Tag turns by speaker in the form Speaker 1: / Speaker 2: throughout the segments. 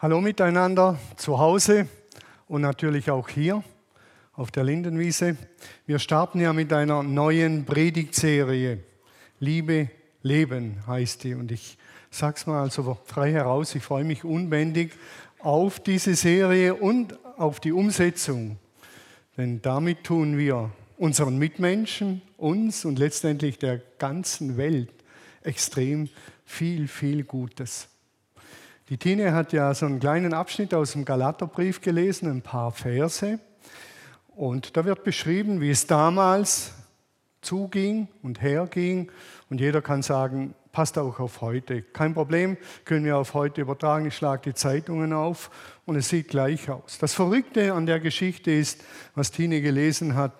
Speaker 1: Hallo miteinander zu Hause und natürlich auch hier auf der Lindenwiese. Wir starten ja mit einer neuen Predigtserie. Liebe, Leben heißt die. Und ich sage es mal also frei heraus, ich freue mich unbändig auf diese Serie und auf die Umsetzung. Denn damit tun wir unseren Mitmenschen, uns und letztendlich der ganzen Welt extrem viel, viel Gutes. Die Tine hat ja so einen kleinen Abschnitt aus dem Galaterbrief gelesen, ein paar Verse. Und da wird beschrieben, wie es damals zuging und herging. Und jeder kann sagen, passt auch auf heute. Kein Problem, können wir auf heute übertragen. Ich schlage die Zeitungen auf und es sieht gleich aus. Das Verrückte an der Geschichte ist, was Tine gelesen hat,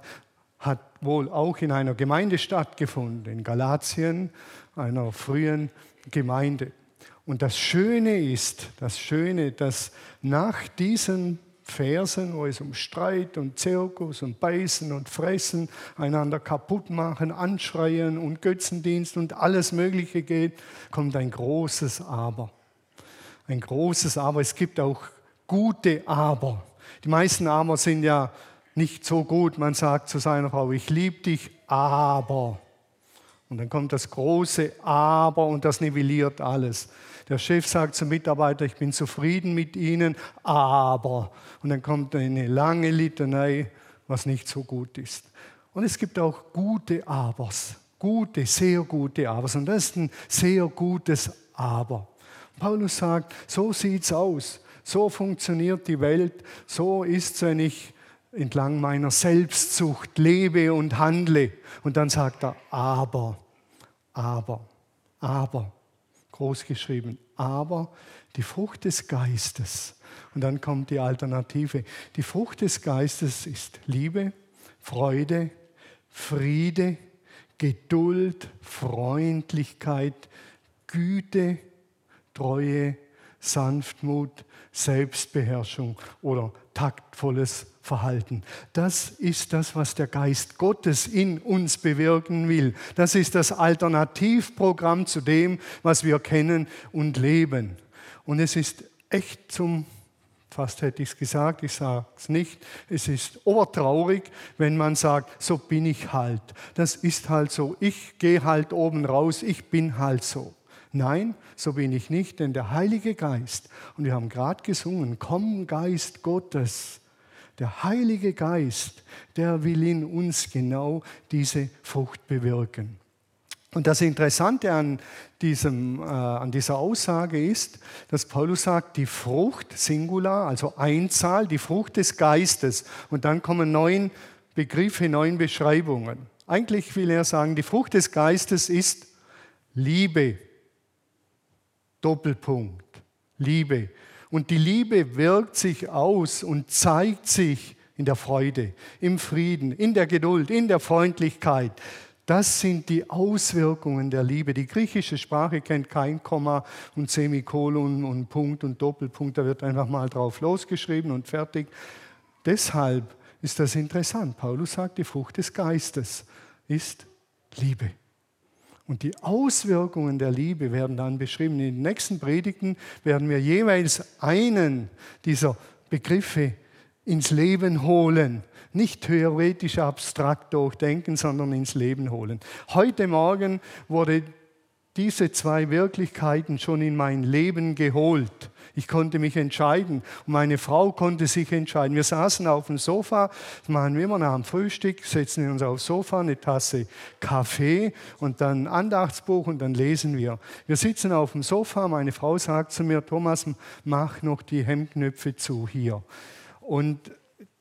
Speaker 1: hat wohl auch in einer Gemeinde stattgefunden, in Galatien, einer frühen Gemeinde. Und das Schöne ist, das Schöne, dass nach diesen Versen, wo es um Streit und Zirkus und Beißen und Fressen, einander kaputt machen, anschreien und Götzendienst und alles Mögliche geht, kommt ein großes Aber. Ein großes Aber. Es gibt auch gute Aber. Die meisten Aber sind ja nicht so gut. Man sagt zu seiner Frau, ich liebe dich, aber. Und dann kommt das große Aber und das nivelliert alles. Der Chef sagt zum Mitarbeiter, ich bin zufrieden mit Ihnen, aber. Und dann kommt eine lange Litanei, was nicht so gut ist. Und es gibt auch gute Abers, gute, sehr gute Abers. Und das ist ein sehr gutes Aber. Paulus sagt, so sieht es aus, so funktioniert die Welt, so ist es, wenn ich entlang meiner Selbstsucht lebe und handle. Und dann sagt er, aber, aber, aber groß geschrieben, aber die Frucht des Geistes. Und dann kommt die Alternative. Die Frucht des Geistes ist Liebe, Freude, Friede, Geduld, Freundlichkeit, Güte, Treue, Sanftmut, Selbstbeherrschung oder taktvolles Verhalten. Das ist das, was der Geist Gottes in uns bewirken will. Das ist das Alternativprogramm zu dem, was wir kennen und leben. Und es ist echt zum, fast hätte ich es gesagt, ich sage es nicht, es ist obertraurig, wenn man sagt, so bin ich halt. Das ist halt so, ich gehe halt oben raus, ich bin halt so. Nein, so bin ich nicht, denn der Heilige Geist, und wir haben gerade gesungen, komm Geist Gottes, der Heilige Geist, der will in uns genau diese Frucht bewirken. Und das Interessante an, diesem, äh, an dieser Aussage ist, dass Paulus sagt, die Frucht, Singular, also Einzahl, die Frucht des Geistes. Und dann kommen neun Begriffe, neun Beschreibungen. Eigentlich will er sagen, die Frucht des Geistes ist Liebe. Doppelpunkt. Liebe. Und die Liebe wirkt sich aus und zeigt sich in der Freude, im Frieden, in der Geduld, in der Freundlichkeit. Das sind die Auswirkungen der Liebe. Die griechische Sprache kennt kein Komma und Semikolon und Punkt und Doppelpunkt. Da wird einfach mal drauf losgeschrieben und fertig. Deshalb ist das interessant. Paulus sagt, die Frucht des Geistes ist Liebe. Und die Auswirkungen der Liebe werden dann beschrieben. In den nächsten Predigten werden wir jeweils einen dieser Begriffe ins Leben holen. Nicht theoretisch abstrakt durchdenken, sondern ins Leben holen. Heute Morgen wurde diese zwei Wirklichkeiten schon in mein Leben geholt. Ich konnte mich entscheiden und meine Frau konnte sich entscheiden. Wir saßen auf dem Sofa, das machen wir immer nach dem Frühstück, setzen uns aufs Sofa, eine Tasse Kaffee und dann Andachtsbuch und dann lesen wir. Wir sitzen auf dem Sofa, meine Frau sagt zu mir, Thomas, mach noch die Hemdknöpfe zu hier. Und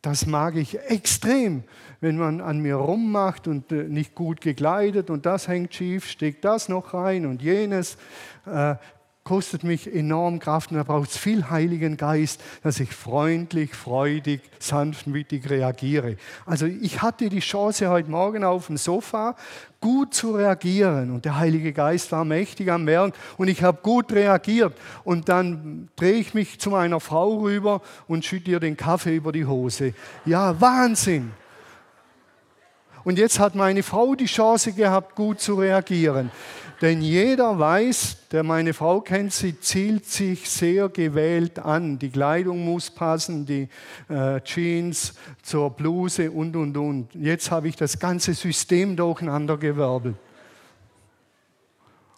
Speaker 1: das mag ich extrem, wenn man an mir rummacht und äh, nicht gut gekleidet und das hängt schief, steckt das noch rein und jenes. Kostet mich enorm Kraft und da braucht es viel Heiligen Geist, dass ich freundlich, freudig, sanftmütig reagiere. Also ich hatte die Chance heute Morgen auf dem Sofa gut zu reagieren und der Heilige Geist war mächtig am Werk und ich habe gut reagiert und dann drehe ich mich zu meiner Frau rüber und schütte ihr den Kaffee über die Hose. Ja, Wahnsinn! Und jetzt hat meine Frau die Chance gehabt, gut zu reagieren. Denn jeder weiß, der meine Frau kennt, sie zielt sich sehr gewählt an. Die Kleidung muss passen, die äh, Jeans zur Bluse und, und, und. Jetzt habe ich das ganze System durcheinander gewirbelt.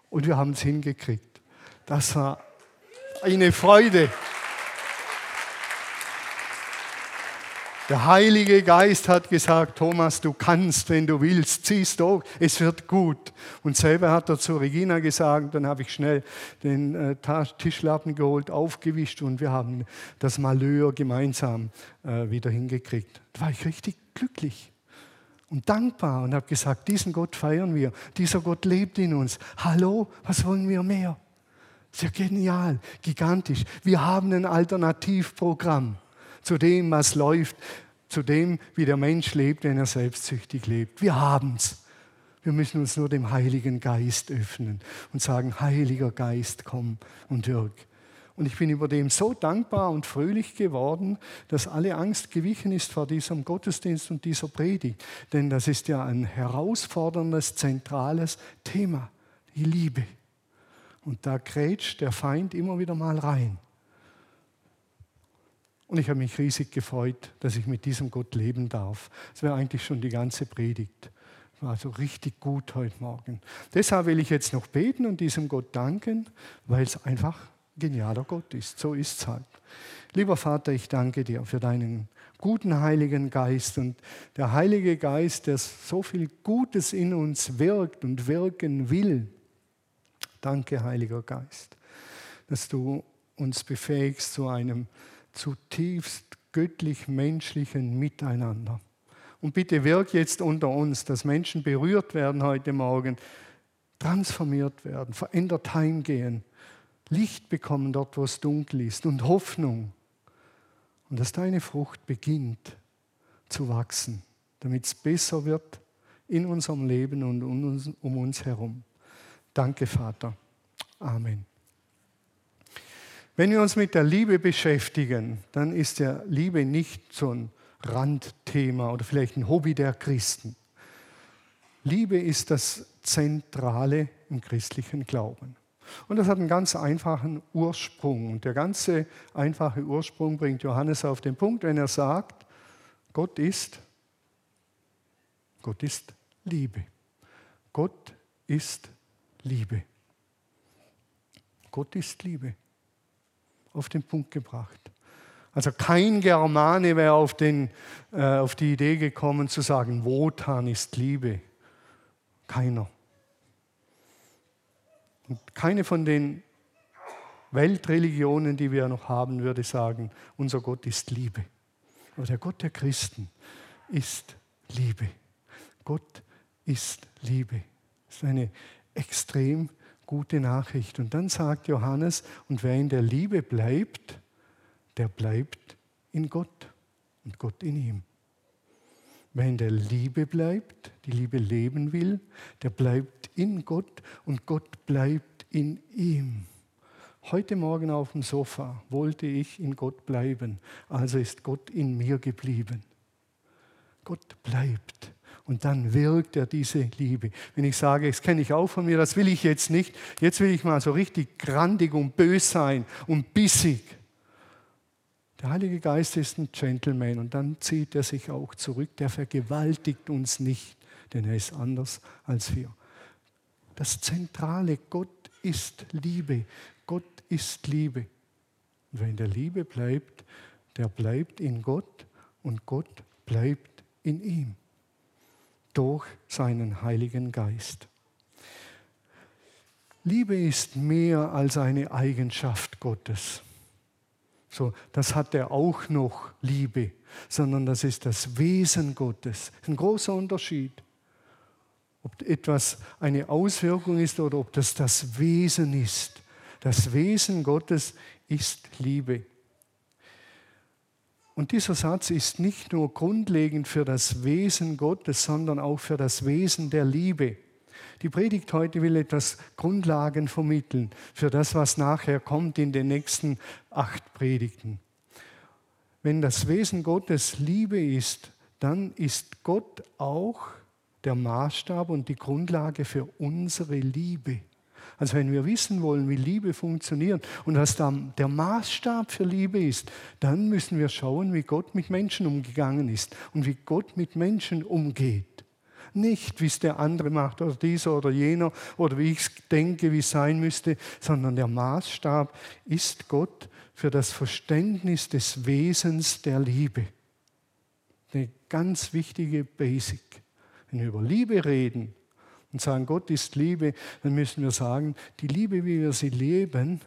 Speaker 1: Und wir haben es hingekriegt. Das war eine Freude. Der Heilige Geist hat gesagt, Thomas, du kannst, wenn du willst, zieh's durch, es wird gut. Und selber hat er zu Regina gesagt, dann habe ich schnell den äh, Tischlappen geholt, aufgewischt und wir haben das Malheur gemeinsam äh, wieder hingekriegt. Da war ich richtig glücklich und dankbar und habe gesagt, diesen Gott feiern wir, dieser Gott lebt in uns. Hallo, was wollen wir mehr? Sehr genial, gigantisch. Wir haben ein Alternativprogramm zu dem, was läuft, zu dem, wie der Mensch lebt, wenn er selbstsüchtig lebt. Wir haben es. Wir müssen uns nur dem Heiligen Geist öffnen und sagen, Heiliger Geist, komm und wirk. Und ich bin über dem so dankbar und fröhlich geworden, dass alle Angst gewichen ist vor diesem Gottesdienst und dieser Predigt. Denn das ist ja ein herausforderndes, zentrales Thema, die Liebe. Und da grätscht der Feind immer wieder mal rein. Und ich habe mich riesig gefreut, dass ich mit diesem Gott leben darf. Das wäre eigentlich schon die ganze Predigt. War so richtig gut heute Morgen. Deshalb will ich jetzt noch beten und diesem Gott danken, weil es einfach ein genialer Gott ist. So ist es halt. Lieber Vater, ich danke dir für deinen guten Heiligen Geist und der Heilige Geist, der so viel Gutes in uns wirkt und wirken will. Danke, Heiliger Geist, dass du uns befähigst zu einem zutiefst göttlich-menschlichen Miteinander. Und bitte wirk jetzt unter uns, dass Menschen berührt werden heute Morgen, transformiert werden, verändert heimgehen, Licht bekommen dort, wo es dunkel ist und Hoffnung. Und dass deine Frucht beginnt zu wachsen, damit es besser wird in unserem Leben und um uns herum. Danke, Vater. Amen. Wenn wir uns mit der Liebe beschäftigen, dann ist ja Liebe nicht so ein Randthema oder vielleicht ein Hobby der Christen. Liebe ist das Zentrale im christlichen Glauben. Und das hat einen ganz einfachen Ursprung. Und der ganze einfache Ursprung bringt Johannes auf den Punkt, wenn er sagt, Gott ist, Gott ist Liebe. Gott ist Liebe. Gott ist Liebe auf den Punkt gebracht. Also kein Germane wäre auf, den, äh, auf die Idee gekommen zu sagen, Wotan ist Liebe. Keiner. Und keine von den Weltreligionen, die wir noch haben, würde sagen, unser Gott ist Liebe. Aber der Gott der Christen ist Liebe. Gott ist Liebe. Das ist eine extrem gute Nachricht. Und dann sagt Johannes, und wer in der Liebe bleibt, der bleibt in Gott und Gott in ihm. Wer in der Liebe bleibt, die Liebe leben will, der bleibt in Gott und Gott bleibt in ihm. Heute Morgen auf dem Sofa wollte ich in Gott bleiben, also ist Gott in mir geblieben. Gott bleibt. Und dann wirkt er diese Liebe. Wenn ich sage, das kenne ich auch von mir, das will ich jetzt nicht. Jetzt will ich mal so richtig grandig und bös sein und bissig. Der Heilige Geist ist ein Gentleman und dann zieht er sich auch zurück. Der vergewaltigt uns nicht, denn er ist anders als wir. Das Zentrale, Gott ist Liebe. Gott ist Liebe. Und wer in der Liebe bleibt, der bleibt in Gott und Gott bleibt in ihm durch seinen Heiligen Geist. Liebe ist mehr als eine Eigenschaft Gottes. So, das hat er auch noch Liebe, sondern das ist das Wesen Gottes. Ein großer Unterschied. Ob etwas eine Auswirkung ist oder ob das das Wesen ist. Das Wesen Gottes ist Liebe. Und dieser Satz ist nicht nur grundlegend für das Wesen Gottes, sondern auch für das Wesen der Liebe. Die Predigt heute will etwas Grundlagen vermitteln für das, was nachher kommt in den nächsten acht Predigten. Wenn das Wesen Gottes Liebe ist, dann ist Gott auch der Maßstab und die Grundlage für unsere Liebe. Also wenn wir wissen wollen, wie Liebe funktioniert und was da der Maßstab für Liebe ist, dann müssen wir schauen, wie Gott mit Menschen umgegangen ist und wie Gott mit Menschen umgeht. Nicht, wie es der andere macht oder dieser oder jener oder wie ich denke, wie es sein müsste, sondern der Maßstab ist Gott für das Verständnis des Wesens der Liebe. Eine ganz wichtige Basic. Wenn wir über Liebe reden, und sagen, Gott ist Liebe, dann müssen wir sagen, die Liebe, wie wir sie leben,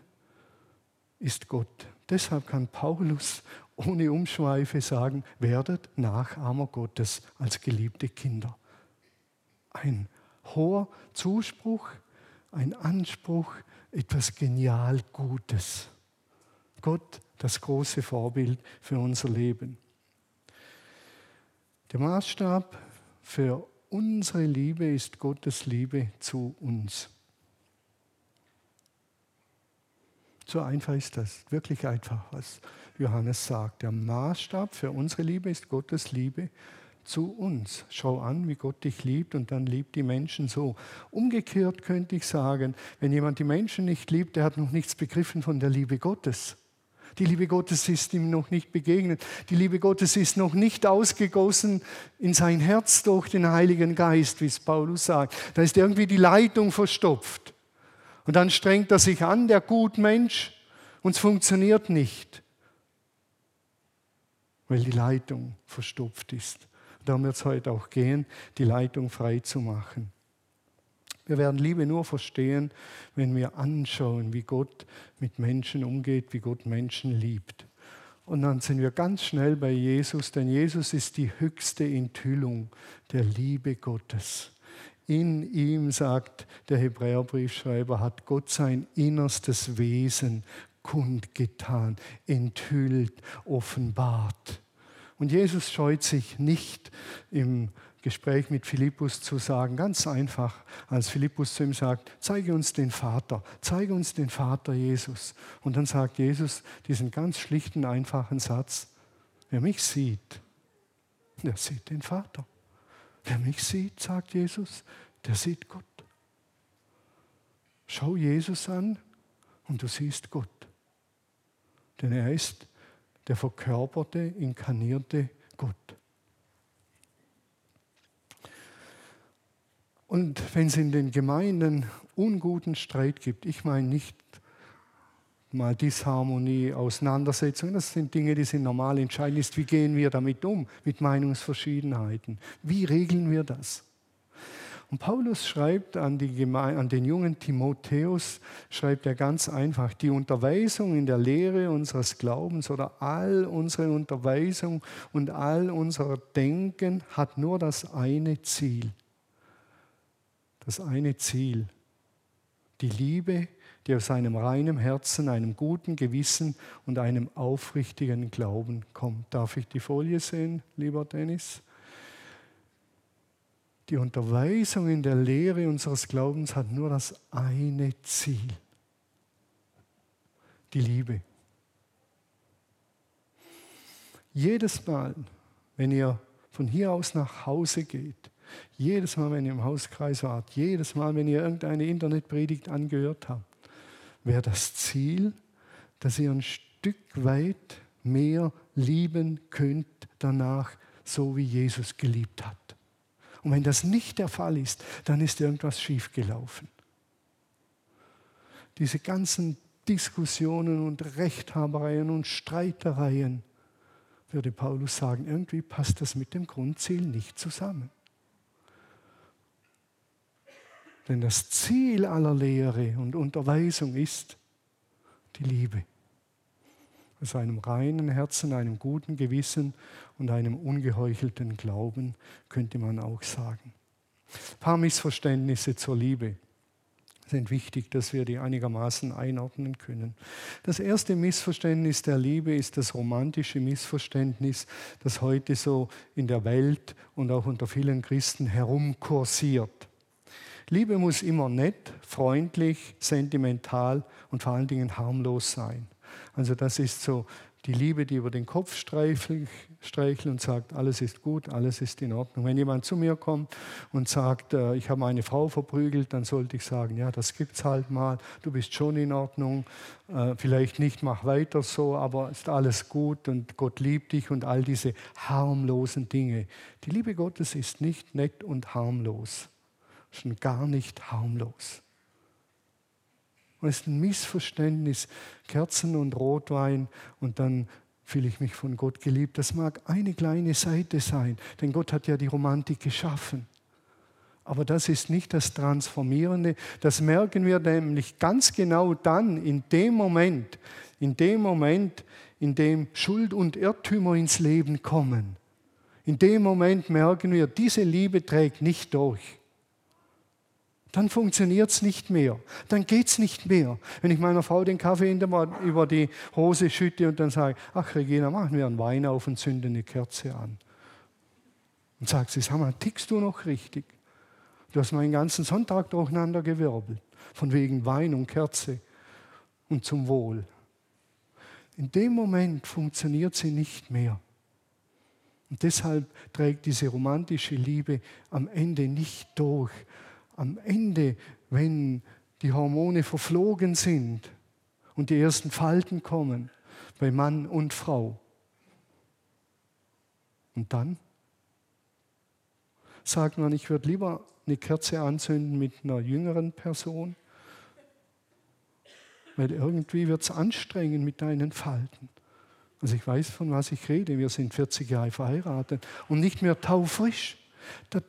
Speaker 1: ist Gott. Deshalb kann Paulus ohne Umschweife sagen, werdet Nachahmer Gottes als geliebte Kinder. Ein hoher Zuspruch, ein Anspruch, etwas genial Gutes. Gott, das große Vorbild für unser Leben. Der Maßstab für Unsere Liebe ist Gottes Liebe zu uns. So einfach ist das, wirklich einfach, was Johannes sagt. Der Maßstab für unsere Liebe ist Gottes Liebe zu uns. Schau an, wie Gott dich liebt und dann liebt die Menschen so. Umgekehrt könnte ich sagen, wenn jemand die Menschen nicht liebt, der hat noch nichts begriffen von der Liebe Gottes. Die Liebe Gottes ist ihm noch nicht begegnet. Die Liebe Gottes ist noch nicht ausgegossen in sein Herz durch den Heiligen Geist, wie es Paulus sagt. Da ist irgendwie die Leitung verstopft. Und dann strengt er sich an, der Gutmensch, und es funktioniert nicht, weil die Leitung verstopft ist. darum wird es heute auch gehen, die Leitung frei zu machen. Wir werden Liebe nur verstehen, wenn wir anschauen, wie Gott mit Menschen umgeht, wie Gott Menschen liebt. Und dann sind wir ganz schnell bei Jesus, denn Jesus ist die höchste Enthüllung der Liebe Gottes. In ihm, sagt der Hebräerbriefschreiber, hat Gott sein innerstes Wesen kundgetan, enthüllt, offenbart. Und Jesus scheut sich nicht im Gespräch mit Philippus zu sagen, ganz einfach, als Philippus zu ihm sagt, zeige uns den Vater, zeige uns den Vater Jesus. Und dann sagt Jesus diesen ganz schlichten, einfachen Satz, wer mich sieht, der sieht den Vater. Wer mich sieht, sagt Jesus, der sieht Gott. Schau Jesus an und du siehst Gott. Denn er ist der verkörperte, inkarnierte Gott. Und wenn es in den Gemeinden unguten Streit gibt, ich meine nicht mal Disharmonie, Auseinandersetzungen, das sind Dinge, die sind normal. Entscheidend ist, wie gehen wir damit um, mit Meinungsverschiedenheiten. Wie regeln wir das? Und Paulus schreibt an, an, den jungen Timotheus, schreibt er ganz einfach, die Unterweisung in der Lehre unseres Glaubens oder all unsere Unterweisung und all unser Denken hat nur das eine Ziel, das eine Ziel, die Liebe, die aus einem reinen Herzen, einem guten Gewissen und einem aufrichtigen Glauben kommt. Darf ich die Folie sehen, lieber Dennis? Die Unterweisung in der Lehre unseres Glaubens hat nur das eine Ziel, die Liebe. Jedes Mal, wenn ihr von hier aus nach Hause geht, jedes Mal, wenn ihr im Hauskreis wart, jedes Mal, wenn ihr irgendeine Internetpredigt angehört habt, wäre das Ziel, dass ihr ein Stück weit mehr lieben könnt danach, so wie Jesus geliebt hat. Und wenn das nicht der Fall ist, dann ist irgendwas schiefgelaufen. Diese ganzen Diskussionen und Rechthabereien und Streitereien, würde Paulus sagen, irgendwie passt das mit dem Grundziel nicht zusammen. Denn das Ziel aller Lehre und Unterweisung ist die Liebe. Aus einem reinen Herzen, einem guten Gewissen und einem ungeheuchelten Glauben, könnte man auch sagen. Ein paar Missverständnisse zur Liebe sind wichtig, dass wir die einigermaßen einordnen können. Das erste Missverständnis der Liebe ist das romantische Missverständnis, das heute so in der Welt und auch unter vielen Christen herumkursiert. Liebe muss immer nett, freundlich, sentimental und vor allen Dingen harmlos sein. Also das ist so die Liebe, die über den Kopf streichelt, und sagt, alles ist gut, alles ist in Ordnung. Wenn jemand zu mir kommt und sagt, äh, ich habe meine Frau verprügelt, dann sollte ich sagen, ja, das gibt's halt mal, du bist schon in Ordnung, äh, vielleicht nicht, mach weiter so, aber ist alles gut und Gott liebt dich und all diese harmlosen Dinge. Die Liebe Gottes ist nicht nett und harmlos, schon gar nicht harmlos. Und es ist ein Missverständnis, Kerzen und Rotwein und dann fühle ich mich von Gott geliebt. Das mag eine kleine Seite sein, denn Gott hat ja die Romantik geschaffen. Aber das ist nicht das Transformierende. Das merken wir nämlich ganz genau dann, in dem Moment, in dem Moment, in dem Schuld und Irrtümer ins Leben kommen. In dem Moment merken wir, diese Liebe trägt nicht durch dann funktioniert es nicht mehr. Dann geht es nicht mehr. Wenn ich meiner Frau den Kaffee über die Hose schütte und dann sage, ach Regina, machen wir einen Wein auf und zünden eine Kerze an. Und sagt sie, sag mal, tickst du noch richtig? Du hast meinen ganzen Sonntag durcheinander gewirbelt. Von wegen Wein und Kerze und zum Wohl. In dem Moment funktioniert sie nicht mehr. Und deshalb trägt diese romantische Liebe am Ende nicht durch, am Ende, wenn die Hormone verflogen sind und die ersten Falten kommen bei Mann und Frau. Und dann sagt man, ich würde lieber eine Kerze anzünden mit einer jüngeren Person, weil irgendwie wird es anstrengend mit deinen Falten. Also ich weiß, von was ich rede. Wir sind 40 Jahre verheiratet und nicht mehr taufrisch. Da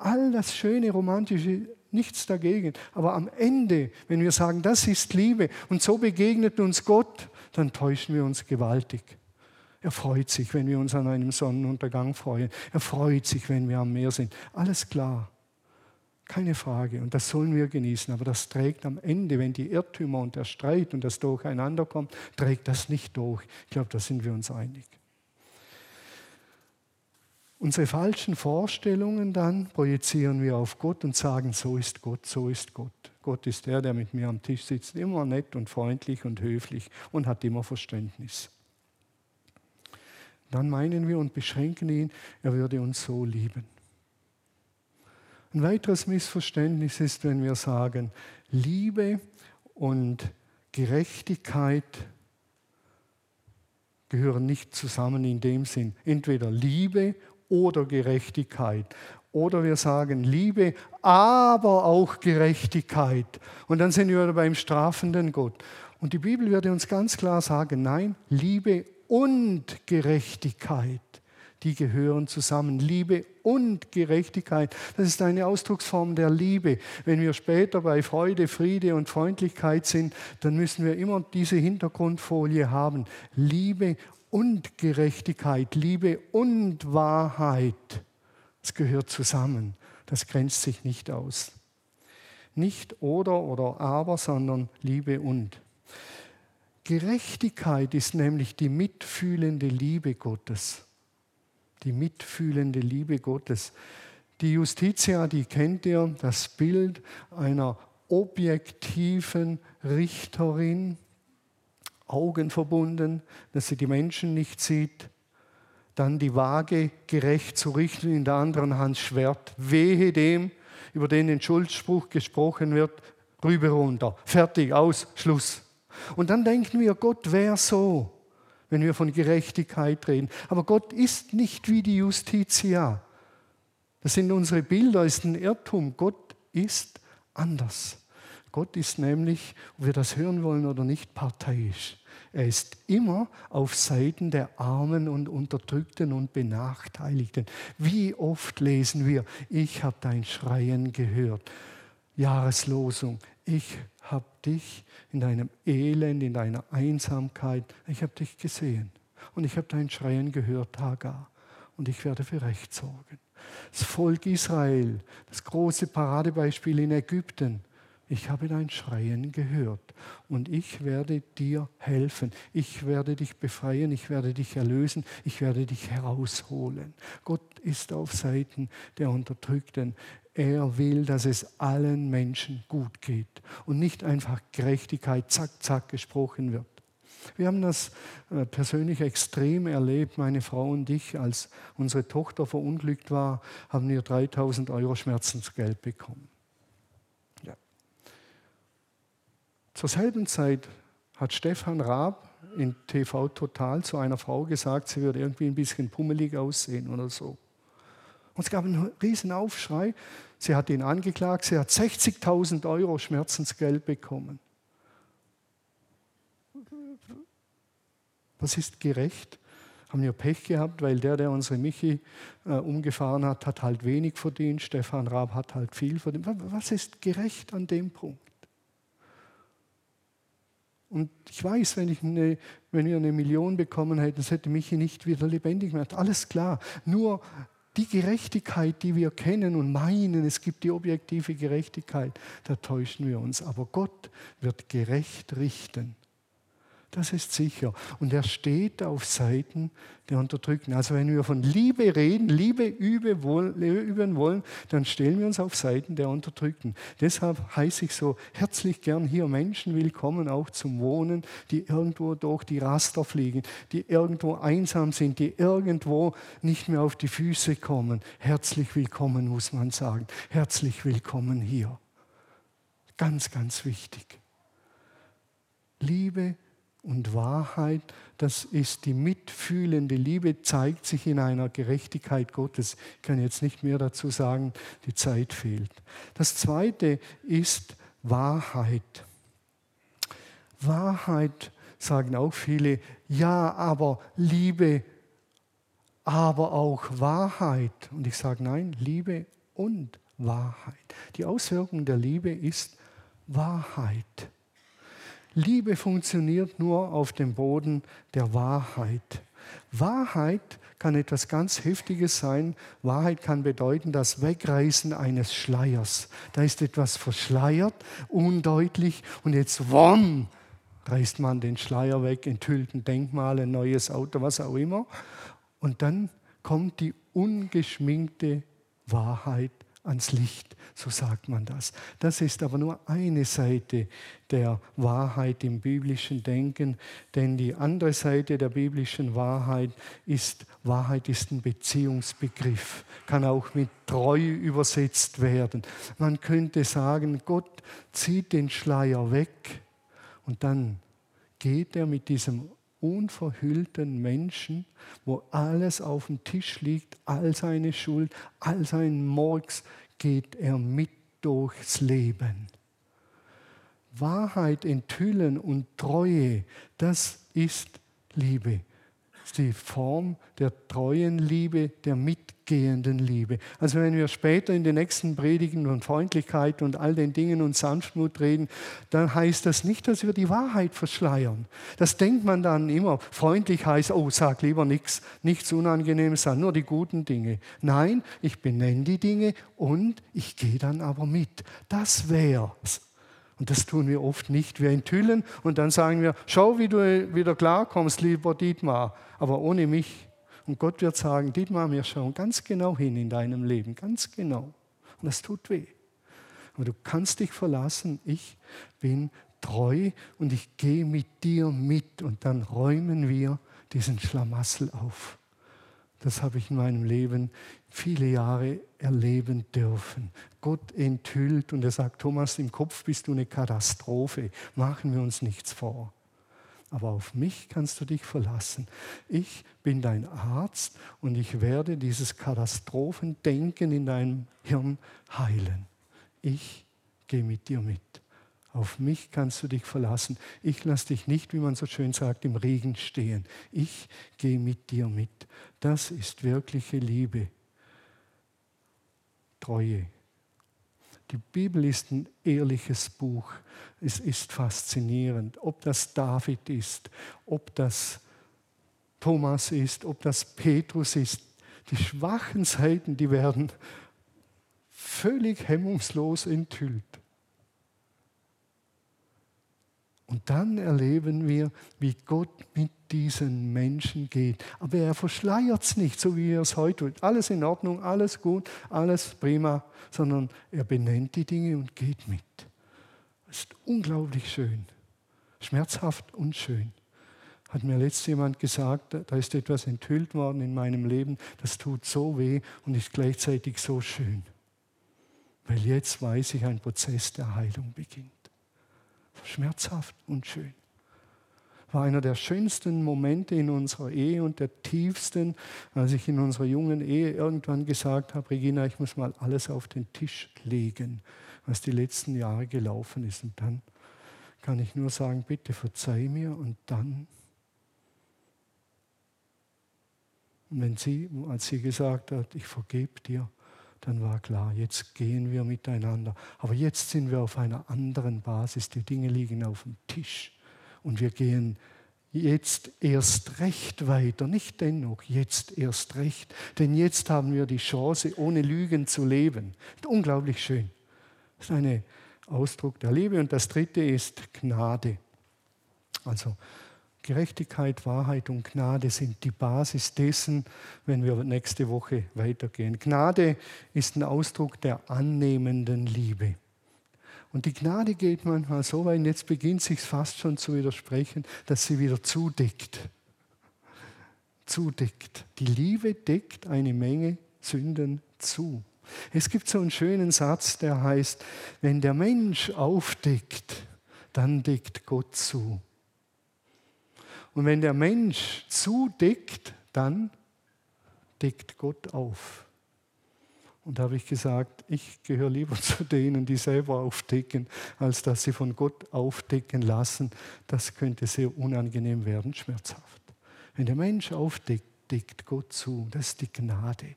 Speaker 1: all das schöne, romantische, nichts dagegen. Aber am Ende, wenn wir sagen, das ist Liebe und so begegnet uns Gott, dann täuschen wir uns gewaltig. Er freut sich, wenn wir uns an einem Sonnenuntergang freuen. Er freut sich, wenn wir am Meer sind. Alles klar. Keine Frage. Und das sollen wir genießen. Aber das trägt am Ende, wenn die Irrtümer und der Streit und das Durcheinander kommt, trägt das nicht durch. Ich glaube, da sind wir uns einig. Unsere falschen Vorstellungen dann projizieren wir auf Gott und sagen, so ist Gott, so ist Gott. Gott ist der, der mit mir am Tisch sitzt, immer nett und freundlich und höflich und hat immer Verständnis. Dann meinen wir und beschränken ihn, er würde uns so lieben. Ein weiteres Missverständnis ist, wenn wir sagen, Liebe und Gerechtigkeit gehören nicht zusammen in dem Sinn. Entweder Liebe oder Gerechtigkeit. Oder wir sagen Liebe, aber auch Gerechtigkeit. Und dann sind wir beim strafenden Gott. Und die Bibel würde uns ganz klar sagen, nein, Liebe und Gerechtigkeit, die gehören zusammen. Liebe und Gerechtigkeit, das ist eine Ausdrucksform der Liebe. Wenn wir später bei Freude, Friede und Freundlichkeit sind, dann müssen wir immer diese Hintergrundfolie haben. Liebe und Gerechtigkeit, Liebe und Wahrheit. Es gehört zusammen. Das grenzt sich nicht aus. Nicht oder oder aber, sondern Liebe und. Gerechtigkeit ist nämlich die mitfühlende Liebe Gottes. Die mitfühlende Liebe Gottes. Die Justitia, die kennt ihr, das Bild einer objektiven Richterin, Augen verbunden, dass sie die Menschen nicht sieht. Dann die Waage gerecht zu richten, in der anderen Hand Schwert. Wehe dem, über den ein Schuldspruch gesprochen wird, rüber runter. Fertig, aus, Schluss. Und dann denken wir, Gott wäre so, wenn wir von Gerechtigkeit reden. Aber Gott ist nicht wie die Justitia. Das sind unsere Bilder, ist ein Irrtum. Gott ist anders. Gott ist nämlich, ob wir das hören wollen oder nicht, parteiisch. Er ist immer auf Seiten der Armen und Unterdrückten und Benachteiligten. Wie oft lesen wir, ich habe dein Schreien gehört. Jahreslosung, ich habe dich in deinem Elend, in deiner Einsamkeit, ich habe dich gesehen. Und ich habe dein Schreien gehört, Hagar. Und ich werde für Recht sorgen. Das Volk Israel, das große Paradebeispiel in Ägypten, ich habe dein Schreien gehört und ich werde dir helfen. Ich werde dich befreien, ich werde dich erlösen, ich werde dich herausholen. Gott ist auf Seiten der Unterdrückten. Er will, dass es allen Menschen gut geht und nicht einfach Gerechtigkeit zack, zack gesprochen wird. Wir haben das äh, persönlich extrem erlebt, meine Frau und ich, als unsere Tochter verunglückt war, haben wir 3000 Euro Schmerzensgeld bekommen. Ja. Zur selben Zeit hat Stefan Raab in TV Total zu einer Frau gesagt, sie würde irgendwie ein bisschen pummelig aussehen oder so. Und es gab einen riesen Aufschrei. Sie hat ihn angeklagt, sie hat 60.000 Euro Schmerzensgeld bekommen. Was ist gerecht? Haben wir Pech gehabt, weil der, der unsere Michi äh, umgefahren hat, hat halt wenig verdient. Stefan Raab hat halt viel verdient. Was ist gerecht an dem Punkt? Und ich weiß, wenn, ich eine, wenn wir eine Million bekommen hätten, das hätte Michi nicht wieder lebendig gemacht. Alles klar. Nur die Gerechtigkeit, die wir kennen und meinen, es gibt die objektive Gerechtigkeit, da täuschen wir uns. Aber Gott wird gerecht richten. Das ist sicher. Und er steht auf Seiten der Unterdrückten. Also wenn wir von Liebe reden, Liebe üben wollen, dann stellen wir uns auf Seiten der Unterdrückten. Deshalb heiße ich so herzlich gern hier Menschen willkommen, auch zum Wohnen, die irgendwo durch die Raster fliegen, die irgendwo einsam sind, die irgendwo nicht mehr auf die Füße kommen. Herzlich willkommen, muss man sagen. Herzlich willkommen hier. Ganz, ganz wichtig. Liebe und Wahrheit, das ist die mitfühlende Liebe, zeigt sich in einer Gerechtigkeit Gottes. Ich kann jetzt nicht mehr dazu sagen, die Zeit fehlt. Das zweite ist Wahrheit. Wahrheit sagen auch viele, ja, aber Liebe, aber auch Wahrheit. Und ich sage nein, Liebe und Wahrheit. Die Auswirkung der Liebe ist Wahrheit. Liebe funktioniert nur auf dem Boden der Wahrheit. Wahrheit kann etwas ganz Heftiges sein. Wahrheit kann bedeuten das Wegreißen eines Schleiers. Da ist etwas verschleiert, undeutlich und jetzt wom, reißt man den Schleier weg, enthüllt ein Denkmal, ein neues Auto, was auch immer. Und dann kommt die ungeschminkte Wahrheit ans Licht, so sagt man das. Das ist aber nur eine Seite der Wahrheit im biblischen Denken, denn die andere Seite der biblischen Wahrheit ist, Wahrheit ist ein Beziehungsbegriff, kann auch mit treu übersetzt werden. Man könnte sagen, Gott zieht den Schleier weg und dann geht er mit diesem unverhüllten Menschen, wo alles auf dem Tisch liegt, all seine Schuld, all sein Morgs, geht er mit durchs Leben. Wahrheit enthüllen und Treue, das ist Liebe die Form der treuen Liebe, der mitgehenden Liebe. Also wenn wir später in den nächsten Predigen von Freundlichkeit und all den Dingen und Sanftmut reden, dann heißt das nicht, dass wir die Wahrheit verschleiern. Das denkt man dann immer. Freundlich heißt, oh, sag lieber nichts, nichts Unangenehmes an, nur die guten Dinge. Nein, ich benenne die Dinge und ich gehe dann aber mit. Das wär's. Und das tun wir oft nicht. Wir enthüllen und dann sagen wir, schau, wie du wieder klarkommst, lieber Dietmar, aber ohne mich. Und Gott wird sagen, Dietmar, wir schauen ganz genau hin in deinem Leben, ganz genau. Und das tut weh. Aber du kannst dich verlassen, ich bin treu und ich gehe mit dir mit und dann räumen wir diesen Schlamassel auf. Das habe ich in meinem Leben viele Jahre erleben dürfen. Gott enthüllt und er sagt, Thomas, im Kopf bist du eine Katastrophe, machen wir uns nichts vor. Aber auf mich kannst du dich verlassen. Ich bin dein Arzt und ich werde dieses Katastrophendenken in deinem Hirn heilen. Ich gehe mit dir mit. Auf mich kannst du dich verlassen. Ich lasse dich nicht, wie man so schön sagt, im Regen stehen. Ich gehe mit dir mit. Das ist wirkliche Liebe. Treue. Die Bibel ist ein ehrliches Buch. Es ist faszinierend, ob das David ist, ob das Thomas ist, ob das Petrus ist. Die schwachen Seiten, die werden völlig hemmungslos enthüllt. Und dann erleben wir, wie Gott mit diesen Menschen geht. Aber er verschleiert es nicht, so wie er es heute tut. Alles in Ordnung, alles gut, alles prima, sondern er benennt die Dinge und geht mit. Das ist unglaublich schön, schmerzhaft und schön. Hat mir letztes jemand gesagt, da ist etwas enthüllt worden in meinem Leben, das tut so weh und ist gleichzeitig so schön. Weil jetzt weiß ich, ein Prozess der Heilung beginnt. Schmerzhaft und schön. War einer der schönsten Momente in unserer Ehe und der tiefsten, als ich in unserer jungen Ehe irgendwann gesagt habe, Regina, ich muss mal alles auf den Tisch legen, was die letzten Jahre gelaufen ist. Und dann kann ich nur sagen, bitte verzeih mir und dann Und wenn sie, als sie gesagt hat, ich vergebe dir, dann war klar, jetzt gehen wir miteinander. Aber jetzt sind wir auf einer anderen Basis. Die Dinge liegen auf dem Tisch. Und wir gehen jetzt erst recht weiter. Nicht dennoch, jetzt erst recht. Denn jetzt haben wir die Chance, ohne Lügen zu leben. Unglaublich schön. Das ist ein Ausdruck der Liebe. Und das dritte ist Gnade. Also Gerechtigkeit, Wahrheit und Gnade sind die Basis dessen, wenn wir nächste Woche weitergehen. Gnade ist ein Ausdruck der annehmenden Liebe. Und die Gnade geht manchmal so weit, jetzt beginnt sich fast schon zu widersprechen, dass sie wieder zudeckt. Zudeckt. Die Liebe deckt eine Menge Sünden zu. Es gibt so einen schönen Satz, der heißt, wenn der Mensch aufdeckt, dann deckt Gott zu. Und wenn der Mensch zudeckt, dann deckt Gott auf. Und da habe ich gesagt, ich gehöre lieber zu denen, die selber aufdecken, als dass sie von Gott aufdecken lassen. Das könnte sehr unangenehm werden, schmerzhaft. Wenn der Mensch aufdeckt, deckt Gott zu. Das ist die Gnade.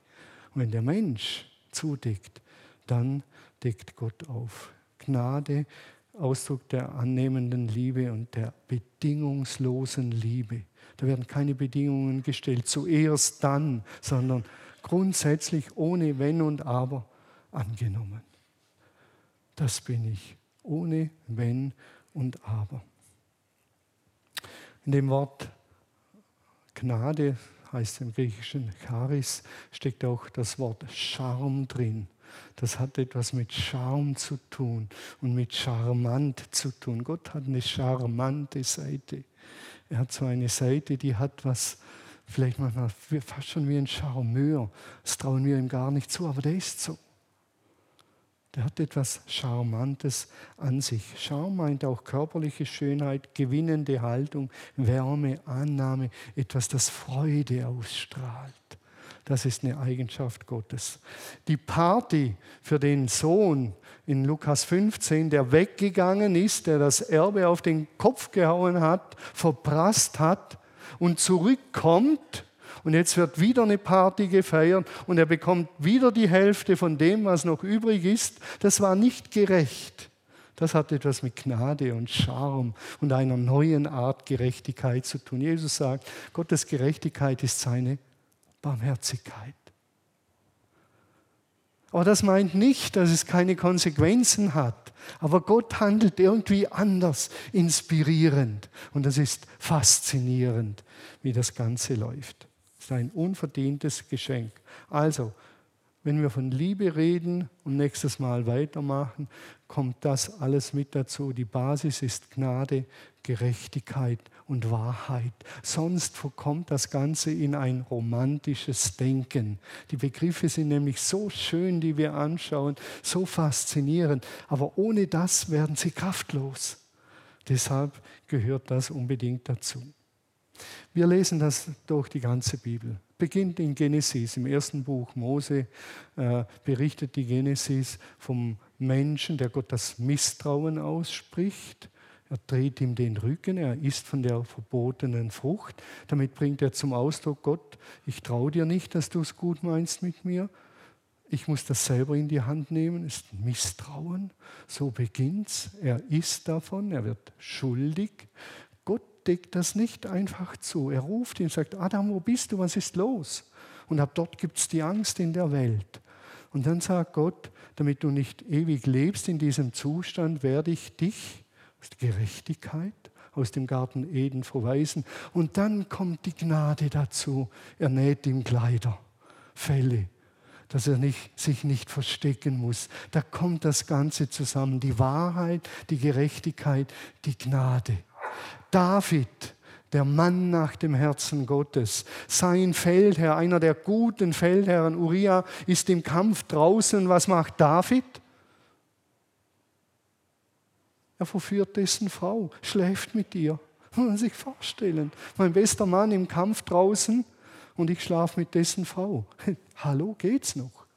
Speaker 1: Und wenn der Mensch zudeckt, dann deckt Gott auf. Gnade Ausdruck der annehmenden Liebe und der bedingungslosen Liebe. Da werden keine Bedingungen gestellt, zuerst dann, sondern grundsätzlich ohne Wenn und Aber angenommen. Das bin ich, ohne Wenn und Aber. In dem Wort Gnade heißt im Griechischen Charis, steckt auch das Wort Charme drin. Das hat etwas mit Charme zu tun und mit charmant zu tun. Gott hat eine charmante Seite. Er hat so eine Seite, die hat was, vielleicht manchmal fast schon wie ein Charmeur. Das trauen wir ihm gar nicht zu, aber der ist so. Der hat etwas Charmantes an sich. Charme meint auch körperliche Schönheit, gewinnende Haltung, Wärme, Annahme, etwas, das Freude ausstrahlt. Das ist eine Eigenschaft Gottes. Die Party für den Sohn in Lukas 15, der weggegangen ist, der das Erbe auf den Kopf gehauen hat, verprasst hat und zurückkommt. Und jetzt wird wieder eine Party gefeiert und er bekommt wieder die Hälfte von dem, was noch übrig ist. Das war nicht gerecht. Das hat etwas mit Gnade und Charme und einer neuen Art Gerechtigkeit zu tun. Jesus sagt, Gottes Gerechtigkeit ist seine Barmherzigkeit. Aber das meint nicht, dass es keine Konsequenzen hat. Aber Gott handelt irgendwie anders, inspirierend. Und das ist faszinierend, wie das Ganze läuft. Das ist ein unverdientes Geschenk. Also, wenn wir von Liebe reden und nächstes Mal weitermachen, kommt das alles mit dazu. Die Basis ist Gnade, Gerechtigkeit und Wahrheit. Sonst verkommt das Ganze in ein romantisches Denken. Die Begriffe sind nämlich so schön, die wir anschauen, so faszinierend, aber ohne das werden sie kraftlos. Deshalb gehört das unbedingt dazu. Wir lesen das durch die ganze Bibel. Beginnt in Genesis, im ersten Buch Mose äh, berichtet die Genesis vom Menschen, der Gott das Misstrauen ausspricht er dreht ihm den Rücken, er isst von der verbotenen Frucht. Damit bringt er zum Ausdruck, Gott, ich traue dir nicht, dass du es gut meinst mit mir. Ich muss das selber in die Hand nehmen. Ist Misstrauen. So beginnt's. Er isst davon, er wird schuldig. Gott deckt das nicht einfach zu. Er ruft ihn sagt, Adam, wo bist du? Was ist los? Und ab dort gibt es die Angst in der Welt. Und dann sagt Gott, damit du nicht ewig lebst in diesem Zustand, werde ich dich aus der Gerechtigkeit aus dem Garten Eden verweisen. Und dann kommt die Gnade dazu. Er näht ihm Kleider, Felle, dass er nicht, sich nicht verstecken muss. Da kommt das Ganze zusammen. Die Wahrheit, die Gerechtigkeit, die Gnade. David, der Mann nach dem Herzen Gottes, sein Feldherr, einer der guten Feldherren. Uriah ist im Kampf draußen. Was macht David? Er verführt dessen Frau, schläft mit ihr. Muss man sich vorstellen. Mein bester Mann im Kampf draußen und ich schlafe mit dessen Frau. Hallo, geht's noch?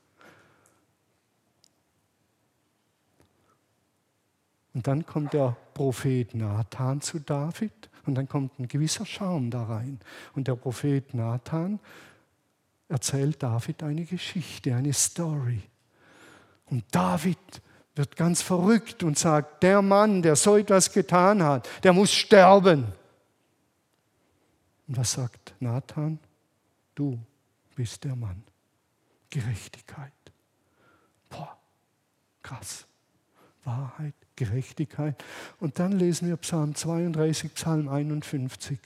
Speaker 1: Und dann kommt der Prophet Nathan zu David und dann kommt ein gewisser Charme da rein. Und der Prophet Nathan erzählt David eine Geschichte, eine Story. Und David wird ganz verrückt und sagt, der Mann, der so etwas getan hat, der muss sterben. Und was sagt Nathan? Du bist der Mann. Gerechtigkeit. Boah, krass. Wahrheit, Gerechtigkeit. Und dann lesen wir Psalm 32, Psalm 51.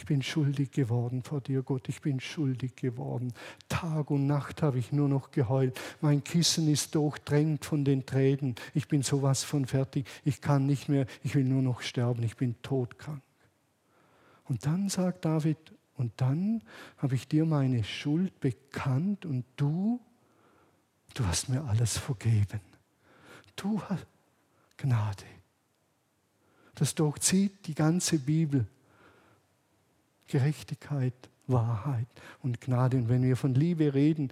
Speaker 1: Ich bin schuldig geworden vor dir, Gott. Ich bin schuldig geworden. Tag und Nacht habe ich nur noch geheult. Mein Kissen ist durchdrängt von den Tränen. Ich bin sowas von fertig. Ich kann nicht mehr. Ich will nur noch sterben. Ich bin todkrank. Und dann sagt David, und dann habe ich dir meine Schuld bekannt und du, du hast mir alles vergeben. Du hast Gnade. Das durchzieht die ganze Bibel. Gerechtigkeit, Wahrheit und Gnade. Und wenn wir von Liebe reden,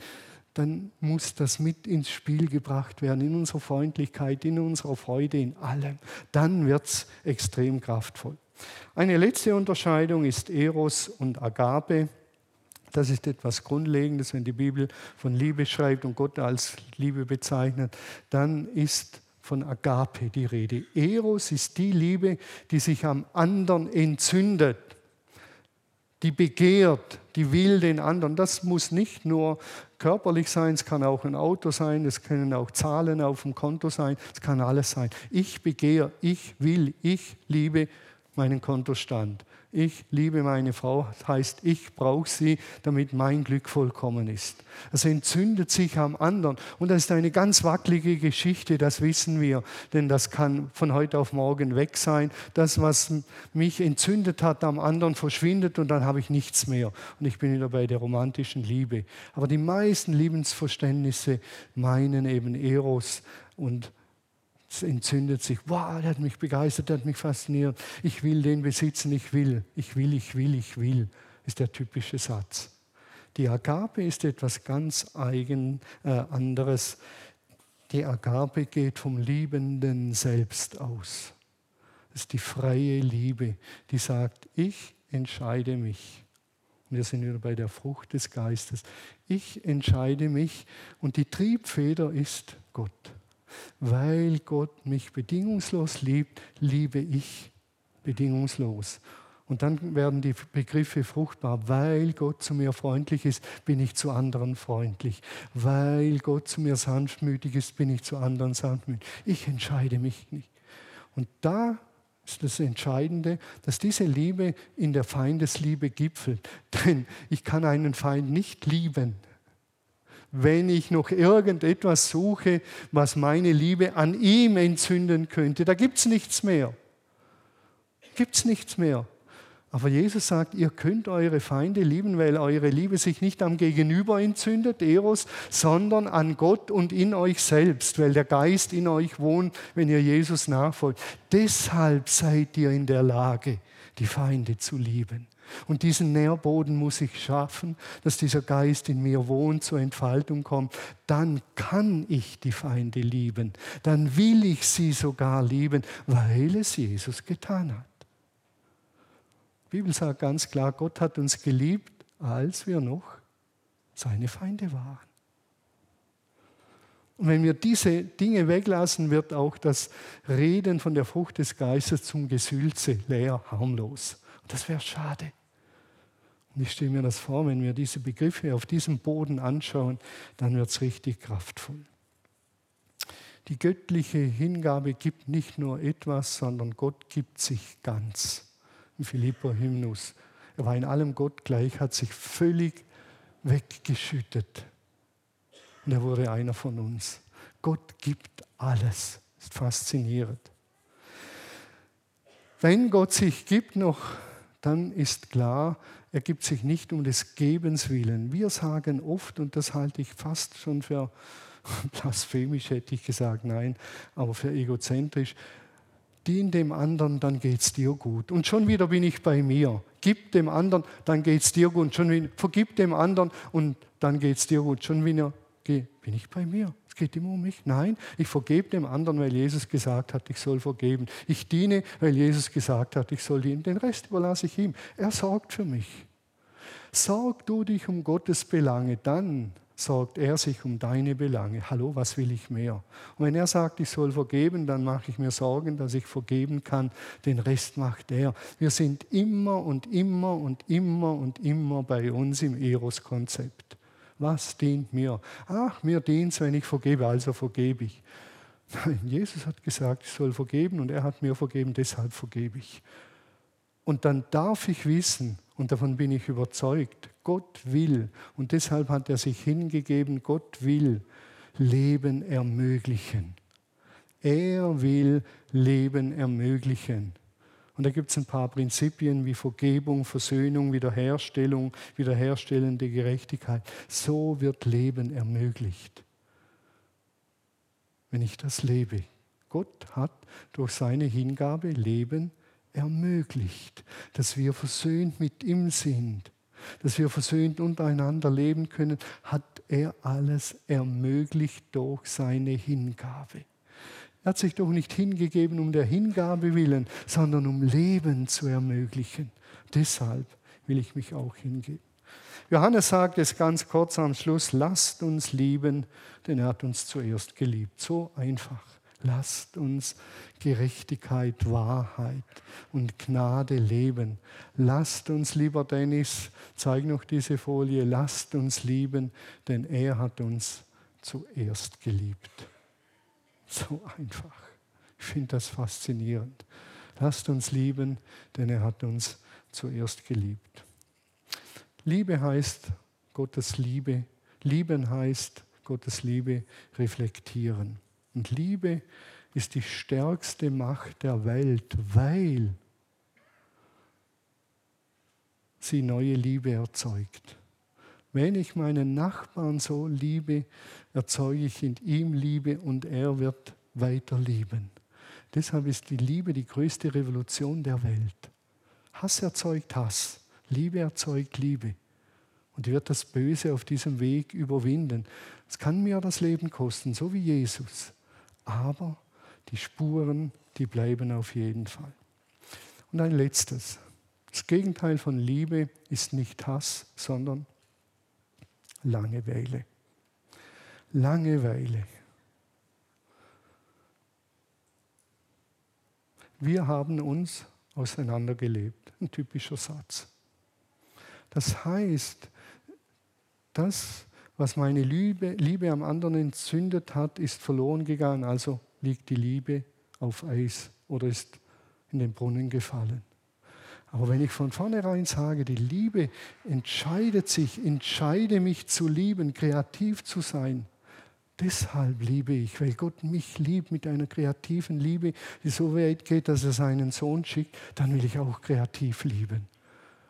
Speaker 1: dann muss das mit ins Spiel gebracht werden, in unserer Freundlichkeit, in unserer Freude, in allem. Dann wird es extrem kraftvoll. Eine letzte Unterscheidung ist Eros und Agape. Das ist etwas Grundlegendes, wenn die Bibel von Liebe schreibt und Gott als Liebe bezeichnet, dann ist von Agape die Rede. Eros ist die Liebe, die sich am anderen entzündet, die begehrt, die will den anderen. Das muss nicht nur körperlich sein, es kann auch ein Auto sein, es können auch Zahlen auf dem Konto sein, es kann alles sein. Ich begehre, ich will, ich liebe meinen Kontostand. Ich liebe meine Frau, das heißt, ich brauche sie, damit mein Glück vollkommen ist. Es entzündet sich am anderen. Und das ist eine ganz wackelige Geschichte, das wissen wir. Denn das kann von heute auf morgen weg sein. Das, was mich entzündet hat am anderen, verschwindet und dann habe ich nichts mehr. Und ich bin wieder bei der romantischen Liebe. Aber die meisten Lebensverständnisse meinen eben Eros und entzündet sich. Wow, der hat mich begeistert, der hat mich fasziniert. Ich will den besitzen, ich will, ich will, ich will, ich will, ist der typische Satz. Die Agape ist etwas ganz eigen äh, anderes. Die Agape geht vom Liebenden selbst aus. Das ist die freie Liebe, die sagt, ich entscheide mich. Und wir sind wieder bei der Frucht des Geistes. Ich entscheide mich und die Triebfeder ist Gott. Weil Gott mich bedingungslos liebt, liebe ich bedingungslos. Und dann werden die Begriffe fruchtbar. Weil Gott zu mir freundlich ist, bin ich zu anderen freundlich. Weil Gott zu mir sanftmütig ist, bin ich zu anderen sanftmütig. Ich entscheide mich nicht. Und da ist das Entscheidende, dass diese Liebe in der Feindesliebe gipfelt. Denn ich kann einen Feind nicht lieben, wenn ich noch irgendetwas suche, was meine Liebe an ihm entzünden könnte. Da gibt es nichts mehr. Gibt es nichts mehr. Aber Jesus sagt, ihr könnt eure Feinde lieben, weil eure Liebe sich nicht am Gegenüber entzündet, Eros, sondern an Gott und in euch selbst, weil der Geist in euch wohnt, wenn ihr Jesus nachfolgt. Deshalb seid ihr in der Lage, die Feinde zu lieben. Und diesen Nährboden muss ich schaffen, dass dieser Geist in mir wohnt, zur Entfaltung kommt. Dann kann ich die Feinde lieben. Dann will ich sie sogar lieben, weil es Jesus getan hat. Die Bibel sagt ganz klar, Gott hat uns geliebt, als wir noch seine Feinde waren. Und wenn wir diese Dinge weglassen, wird auch das Reden von der Frucht des Geistes zum Gesülze leer, harmlos. Und das wäre schade. Und ich stelle mir das vor, wenn wir diese Begriffe auf diesem Boden anschauen, dann wird es richtig kraftvoll. Die göttliche Hingabe gibt nicht nur etwas, sondern Gott gibt sich ganz. Im Philipper Hymnus. Er war in allem Gott gleich, hat sich völlig weggeschüttet. Und er wurde einer von uns. Gott gibt alles. Ist faszinierend. wenn Gott sich gibt noch, dann ist klar, er gibt sich nicht um des Gebens willen. Wir sagen oft, und das halte ich fast schon für blasphemisch, hätte ich gesagt, nein, aber für egozentrisch, dien dem anderen, dann geht es dir gut. Und schon wieder bin ich bei mir. Gib dem anderen, dann geht es dir gut. Schon wieder, vergib dem anderen und dann geht es dir gut. Schon wieder bin ich bei mir. Geht immer um mich. Nein, ich vergebe dem anderen, weil Jesus gesagt hat, ich soll vergeben. Ich diene, weil Jesus gesagt hat, ich soll dienen. Den Rest überlasse ich ihm. Er sorgt für mich. Sorg du dich um Gottes Belange, dann sorgt er sich um deine Belange. Hallo, was will ich mehr? Und wenn er sagt, ich soll vergeben, dann mache ich mir Sorgen, dass ich vergeben kann. Den Rest macht er. Wir sind immer und immer und immer und immer bei uns im Eros-Konzept. Was dient mir? Ach, mir dient es, wenn ich vergebe, also vergebe ich. Nein, Jesus hat gesagt, ich soll vergeben und er hat mir vergeben, deshalb vergebe ich. Und dann darf ich wissen, und davon bin ich überzeugt, Gott will, und deshalb hat er sich hingegeben, Gott will Leben ermöglichen. Er will Leben ermöglichen. Und da gibt es ein paar Prinzipien wie Vergebung, Versöhnung, Wiederherstellung, wiederherstellende Gerechtigkeit. So wird Leben ermöglicht. Wenn ich das lebe. Gott hat durch seine Hingabe Leben ermöglicht, dass wir versöhnt mit ihm sind, dass wir versöhnt untereinander leben können, hat er alles ermöglicht durch seine Hingabe. Er hat sich doch nicht hingegeben um der Hingabe willen, sondern um Leben zu ermöglichen. Deshalb will ich mich auch hingeben. Johannes sagt es ganz kurz am Schluss, lasst uns lieben, denn er hat uns zuerst geliebt. So einfach. Lasst uns Gerechtigkeit, Wahrheit und Gnade leben. Lasst uns, lieber Dennis, zeig noch diese Folie, lasst uns lieben, denn er hat uns zuerst geliebt. So einfach. Ich finde das faszinierend. Lasst uns lieben, denn er hat uns zuerst geliebt. Liebe heißt Gottes Liebe. Lieben heißt Gottes Liebe reflektieren. Und Liebe ist die stärkste Macht der Welt, weil sie neue Liebe erzeugt. Wenn ich meinen Nachbarn so liebe, erzeuge ich in ihm Liebe und er wird weiter lieben. Deshalb ist die Liebe die größte Revolution der Welt. Hass erzeugt Hass, Liebe erzeugt Liebe. Und die wird das Böse auf diesem Weg überwinden. Es kann mir das Leben kosten, so wie Jesus. Aber die Spuren, die bleiben auf jeden Fall. Und ein letztes. Das Gegenteil von Liebe ist nicht Hass, sondern Langeweile. Langeweile. Wir haben uns auseinandergelebt. Ein typischer Satz. Das heißt, das, was meine Liebe, Liebe am anderen entzündet hat, ist verloren gegangen. Also liegt die Liebe auf Eis oder ist in den Brunnen gefallen. Aber wenn ich von vornherein sage, die Liebe entscheidet sich, entscheide mich zu lieben, kreativ zu sein, deshalb liebe ich, weil Gott mich liebt mit einer kreativen Liebe, die so weit geht, dass er seinen Sohn schickt, dann will ich auch kreativ lieben.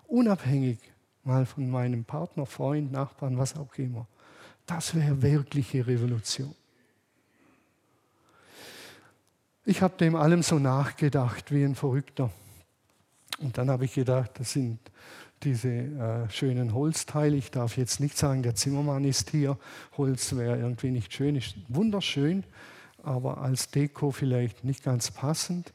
Speaker 1: Unabhängig mal von meinem Partner, Freund, Nachbarn, was auch immer. Das wäre wirkliche Revolution. Ich habe dem allem so nachgedacht wie ein Verrückter. Und dann habe ich gedacht, das sind diese äh, schönen Holzteile. Ich darf jetzt nicht sagen, der Zimmermann ist hier. Holz wäre irgendwie nicht schön, ist wunderschön, aber als Deko vielleicht nicht ganz passend.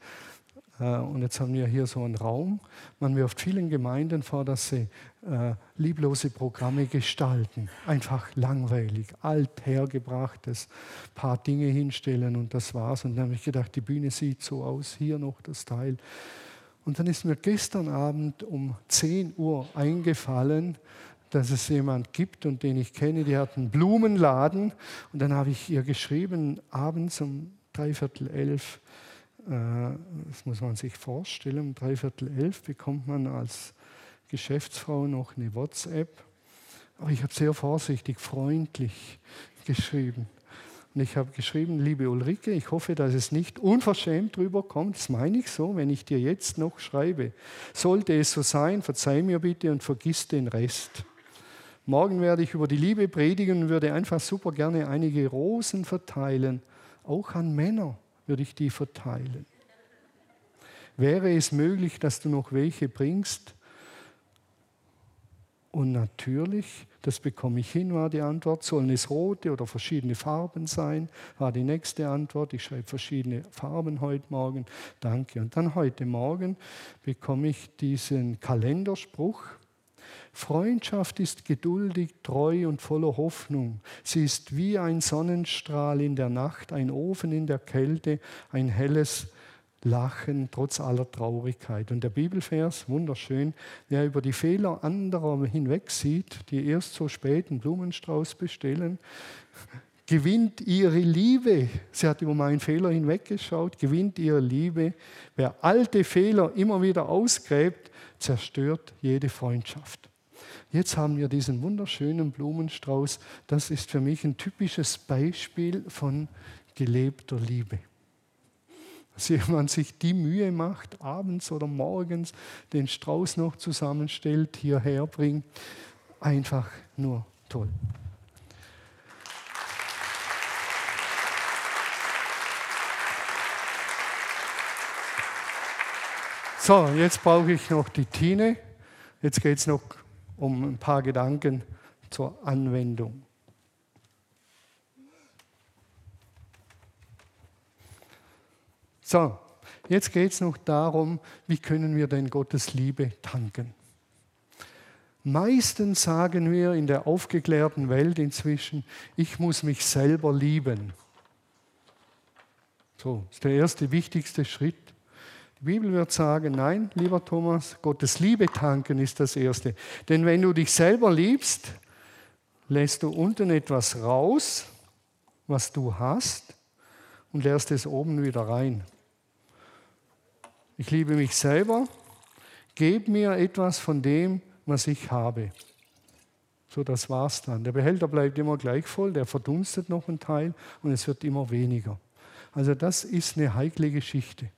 Speaker 1: Äh, und jetzt haben wir hier so einen Raum. Man wirft vielen Gemeinden vor, dass sie äh, lieblose Programme gestalten. Einfach langweilig, althergebrachtes, paar Dinge hinstellen und das war's. Und dann habe ich gedacht, die Bühne sieht so aus, hier noch das Teil. Und dann ist mir gestern Abend um 10 Uhr eingefallen, dass es jemand gibt und den ich kenne, die hat einen Blumenladen. Und dann habe ich ihr geschrieben, abends um dreiviertel elf, äh, das muss man sich vorstellen, um dreiviertel elf bekommt man als Geschäftsfrau noch eine WhatsApp. Aber ich habe sehr vorsichtig, freundlich geschrieben. Und ich habe geschrieben, liebe Ulrike, ich hoffe, dass es nicht unverschämt drüber kommt. Das meine ich so, wenn ich dir jetzt noch schreibe. Sollte es so sein, verzeih mir bitte und vergiss den Rest. Morgen werde ich über die Liebe predigen und würde einfach super gerne einige Rosen verteilen. Auch an Männer würde ich die verteilen. Wäre es möglich, dass du noch welche bringst? Und natürlich, das bekomme ich hin, war die Antwort. Sollen es rote oder verschiedene Farben sein? War die nächste Antwort. Ich schreibe verschiedene Farben heute Morgen. Danke. Und dann heute Morgen bekomme ich diesen Kalenderspruch. Freundschaft ist geduldig, treu und voller Hoffnung. Sie ist wie ein Sonnenstrahl in der Nacht, ein Ofen in der Kälte, ein helles lachen trotz aller Traurigkeit. Und der Bibelvers, wunderschön, wer über die Fehler anderer hinweg sieht, die erst so spät einen Blumenstrauß bestellen, gewinnt ihre Liebe. Sie hat über meinen Fehler hinweggeschaut, gewinnt ihre Liebe. Wer alte Fehler immer wieder ausgräbt, zerstört jede Freundschaft. Jetzt haben wir diesen wunderschönen Blumenstrauß. Das ist für mich ein typisches Beispiel von gelebter Liebe. Dass jemand sich die Mühe macht, abends oder morgens den Strauß noch zusammenstellt, hierher bringt. Einfach nur toll. So, jetzt brauche ich noch die Tine. Jetzt geht es noch um ein paar Gedanken zur Anwendung. So, jetzt geht es noch darum, wie können wir denn Gottes Liebe tanken. Meistens sagen wir in der aufgeklärten Welt inzwischen, ich muss mich selber lieben. So, ist der erste wichtigste Schritt. Die Bibel wird sagen, nein, lieber Thomas, Gottes Liebe tanken ist das Erste. Denn wenn du dich selber liebst, lässt du unten etwas raus, was du hast, und lässt es oben wieder rein. Ich liebe mich selber, gebe mir etwas von dem, was ich habe. So, das war's dann. Der Behälter bleibt immer gleich voll, der verdunstet noch ein Teil und es wird immer weniger. Also das ist eine heikle Geschichte.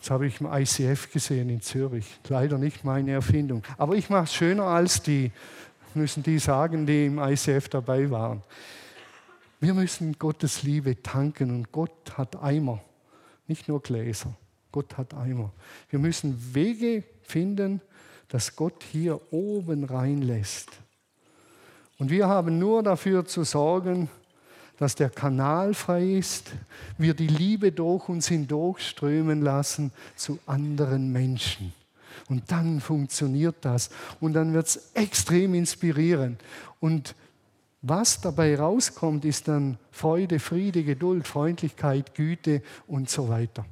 Speaker 1: Das habe ich im ICF gesehen in Zürich. Leider nicht meine Erfindung. Aber ich mache es schöner als die, müssen die sagen, die im ICF dabei waren. Wir müssen Gottes Liebe tanken und Gott hat Eimer. Nicht nur Gläser. Gott hat Eimer. Wir müssen Wege finden, dass Gott hier oben reinlässt. Und wir haben nur dafür zu sorgen, dass der Kanal frei ist, wir die Liebe durch uns hindurchströmen lassen zu anderen Menschen. Und dann funktioniert das. Und dann wird es extrem inspirierend. Und was dabei rauskommt, ist dann Freude, Friede, Geduld, Freundlichkeit, Güte und so weiter.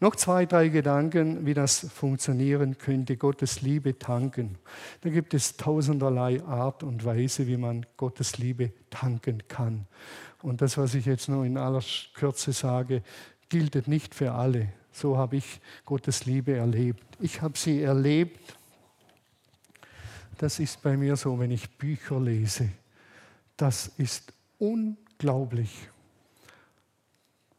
Speaker 1: Noch zwei, drei Gedanken, wie das funktionieren könnte, Gottes Liebe tanken. Da gibt es tausenderlei Art und Weise, wie man Gottes Liebe tanken kann. Und das, was ich jetzt nur in aller Kürze sage, gilt nicht für alle. So habe ich Gottes Liebe erlebt. Ich habe sie erlebt. Das ist bei mir so, wenn ich Bücher lese. Das ist unglaublich.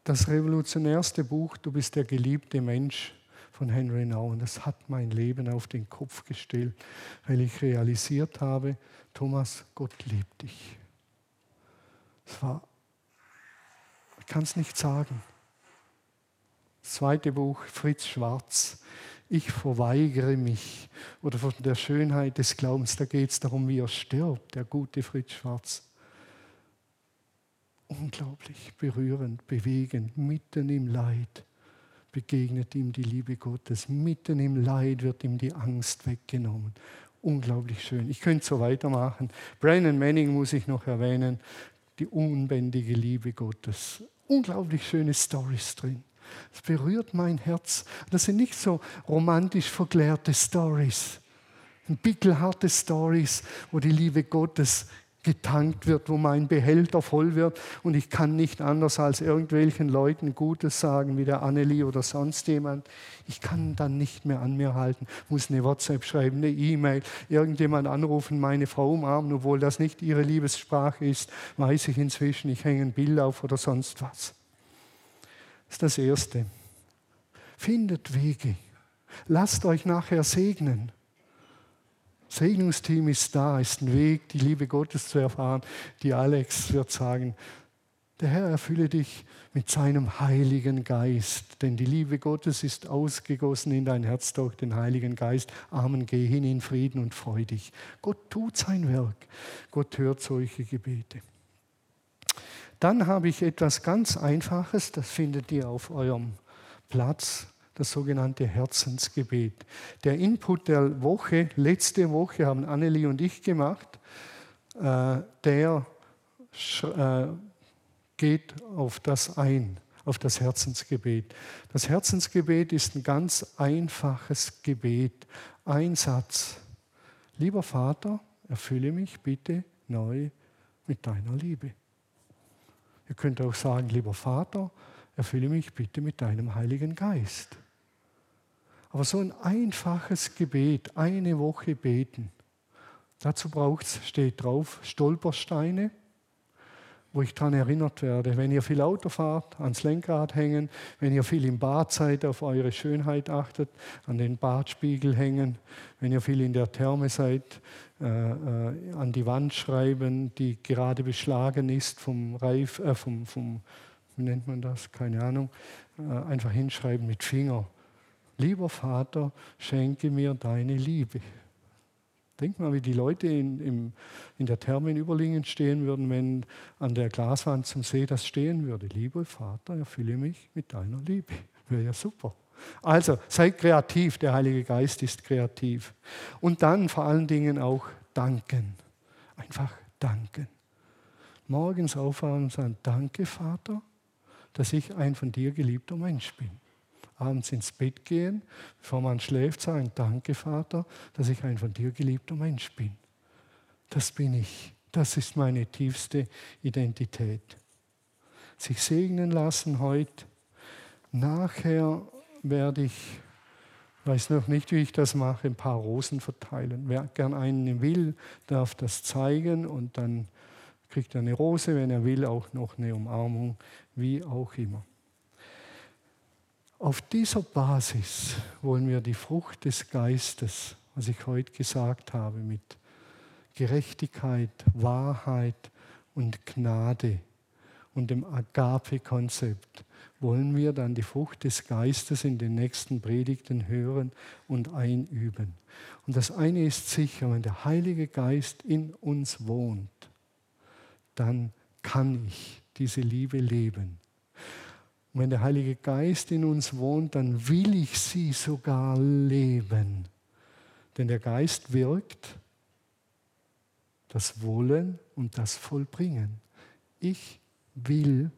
Speaker 1: Das revolutionärste Buch, Du bist der geliebte Mensch von Henry Nouwen, das hat mein Leben auf den Kopf gestellt, weil ich realisiert habe, Thomas, Gott liebt dich. Es war, ich kann es nicht sagen. Das zweite Buch, Fritz Schwarz, ich verweigere mich. Oder von der Schönheit des Glaubens, da geht es darum, wie er stirbt, der gute Fritz Schwarz unglaublich berührend, bewegend, mitten im Leid begegnet ihm die Liebe Gottes. Mitten im Leid wird ihm die Angst weggenommen. Unglaublich schön. Ich könnte so weitermachen. Brandon Manning muss ich noch erwähnen. Die unbändige Liebe Gottes. Unglaublich schöne Stories drin. Es berührt mein Herz. Das sind nicht so romantisch verklärte Stories. Pickelharte Stories, wo die Liebe Gottes getankt wird, wo mein Behälter voll wird und ich kann nicht anders als irgendwelchen Leuten Gutes sagen, wie der Annelie oder sonst jemand. Ich kann dann nicht mehr an mir halten, muss eine WhatsApp schreiben, eine E-Mail, irgendjemand anrufen, meine Frau umarmen, obwohl das nicht ihre Liebessprache ist, weiß ich inzwischen, ich hänge ein Bild auf oder sonst was. Das ist das Erste. Findet Wege. Lasst euch nachher segnen. Segnungsteam ist da, ist ein Weg, die Liebe Gottes zu erfahren. Die Alex wird sagen, der Herr erfülle dich mit seinem Heiligen Geist, denn die Liebe Gottes ist ausgegossen in dein Herz durch den Heiligen Geist. Amen, geh hin in Frieden und freu dich. Gott tut sein Werk. Gott hört solche Gebete. Dann habe ich etwas ganz Einfaches, das findet ihr auf eurem Platz das sogenannte Herzensgebet. Der Input der Woche, letzte Woche haben Annelie und ich gemacht, äh, der äh, geht auf das ein, auf das Herzensgebet. Das Herzensgebet ist ein ganz einfaches Gebet. Ein Satz. Lieber Vater, erfülle mich bitte neu mit deiner Liebe. Ihr könnt auch sagen, lieber Vater, erfülle mich bitte mit deinem Heiligen Geist. Aber so ein einfaches Gebet, eine Woche beten, dazu braucht es, steht drauf, Stolpersteine, wo ich daran erinnert werde. Wenn ihr viel Auto fahrt, ans Lenkrad hängen, wenn ihr viel im Bad seid, auf eure Schönheit achtet, an den Badspiegel hängen, wenn ihr viel in der Therme seid, äh, äh, an die Wand schreiben, die gerade beschlagen ist vom Reif, äh, vom, vom, wie nennt man das, keine Ahnung, äh, einfach hinschreiben mit Finger lieber Vater, schenke mir deine Liebe. Denk mal, wie die Leute in, in, in der Therme in Überlingen stehen würden, wenn an der Glaswand zum See das stehen würde. Lieber Vater, erfülle mich mit deiner Liebe. Wäre ja super. Also, seid kreativ, der Heilige Geist ist kreativ. Und dann vor allen Dingen auch danken. Einfach danken. Morgens aufwachen und sagen, danke Vater, dass ich ein von dir geliebter Mensch bin abends ins Bett gehen, bevor man schläft, sagen, danke Vater, dass ich ein von dir geliebter Mensch bin. Das bin ich. Das ist meine tiefste Identität. Sich segnen lassen heute. Nachher werde ich, weiß noch nicht, wie ich das mache, ein paar Rosen verteilen. Wer gern einen will, darf das zeigen und dann kriegt er eine Rose, wenn er will, auch noch eine Umarmung, wie auch immer. Auf dieser Basis wollen wir die Frucht des Geistes, was ich heute gesagt habe, mit Gerechtigkeit, Wahrheit und Gnade und dem Agape-Konzept, wollen wir dann die Frucht des Geistes in den nächsten Predigten hören und einüben. Und das eine ist sicher, wenn der Heilige Geist in uns wohnt, dann kann ich diese Liebe leben. Und wenn der Heilige Geist in uns wohnt, dann will ich sie sogar leben. Denn der Geist wirkt das Wollen und das Vollbringen. Ich will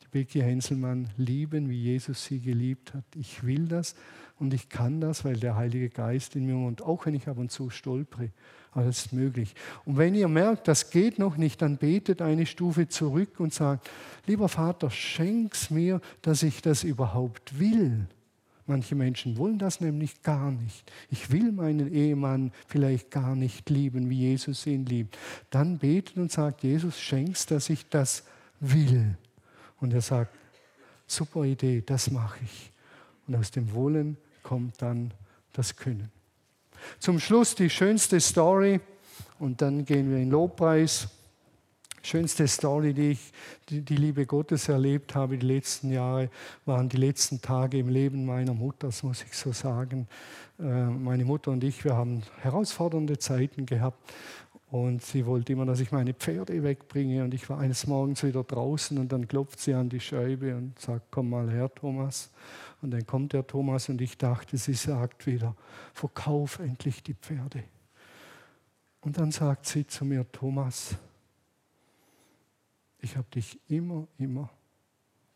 Speaker 1: die Becky Henselmann lieben, wie Jesus sie geliebt hat. Ich will das und ich kann das, weil der Heilige Geist in mir wohnt, auch wenn ich ab und zu stolpere. Ist möglich. Und wenn ihr merkt, das geht noch nicht, dann betet eine Stufe zurück und sagt, lieber Vater, schenk's mir, dass ich das überhaupt will. Manche Menschen wollen das nämlich gar nicht. Ich will meinen Ehemann vielleicht gar nicht lieben, wie Jesus ihn liebt. Dann betet und sagt, Jesus, schenk's, dass ich das will. Und er sagt, super Idee, das mache ich. Und aus dem Wollen kommt dann das Können. Zum Schluss die schönste Story und dann gehen wir in Lobpreis. Schönste Story, die ich, die, die Liebe Gottes erlebt habe die letzten Jahre, waren die letzten Tage im Leben meiner Mutter, das muss ich so sagen. Äh, meine Mutter und ich, wir haben herausfordernde Zeiten gehabt und sie wollte immer, dass ich meine Pferde wegbringe. Und ich war eines Morgens wieder draußen und dann klopft sie an die Scheibe und sagt, komm mal her, Thomas. Und dann kommt der Thomas und ich dachte, sie sagt wieder, verkauf endlich die Pferde. Und dann sagt sie zu mir, Thomas, ich habe dich immer, immer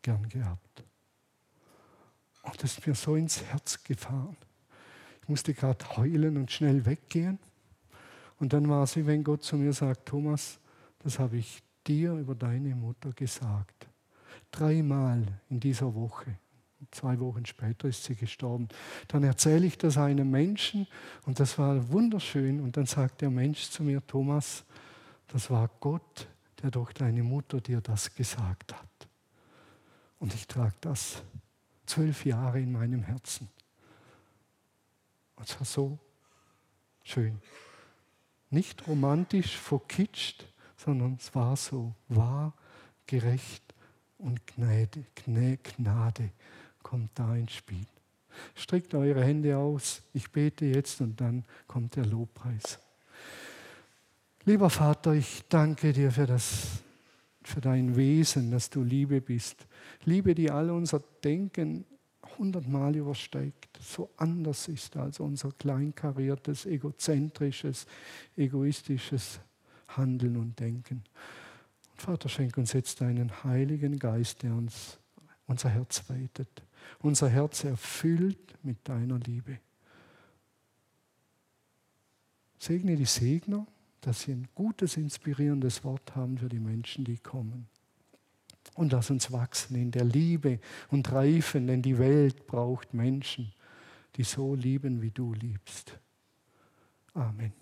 Speaker 1: gern gehabt. Und das ist mir so ins Herz gefahren. Ich musste gerade heulen und schnell weggehen. Und dann war es wie wenn Gott zu mir sagt, Thomas, das habe ich dir über deine Mutter gesagt. Dreimal in dieser Woche. Zwei Wochen später ist sie gestorben. Dann erzähle ich das einem Menschen und das war wunderschön. Und dann sagt der Mensch zu mir, Thomas, das war Gott, der durch deine Mutter dir das gesagt hat. Und ich trage das zwölf Jahre in meinem Herzen. Und es war so schön. Nicht romantisch verkitscht, sondern es war so wahr, gerecht und Gnade, Gnade kommt da ins Spiel. Streckt eure Hände aus. Ich bete jetzt und dann kommt der Lobpreis. Lieber Vater, ich danke dir für, das, für dein Wesen, dass du Liebe bist. Liebe, die all unser Denken hundertmal übersteigt, so anders ist als unser kleinkariertes, egozentrisches, egoistisches Handeln und Denken. Und Vater, schenk uns jetzt deinen Heiligen Geist, der uns unser Herz weitet, unser Herz erfüllt mit deiner Liebe. Segne die Segner, dass sie ein gutes, inspirierendes Wort haben für die Menschen, die kommen. Und lass uns wachsen in der Liebe und reifen, denn die Welt braucht Menschen, die so lieben, wie du liebst. Amen.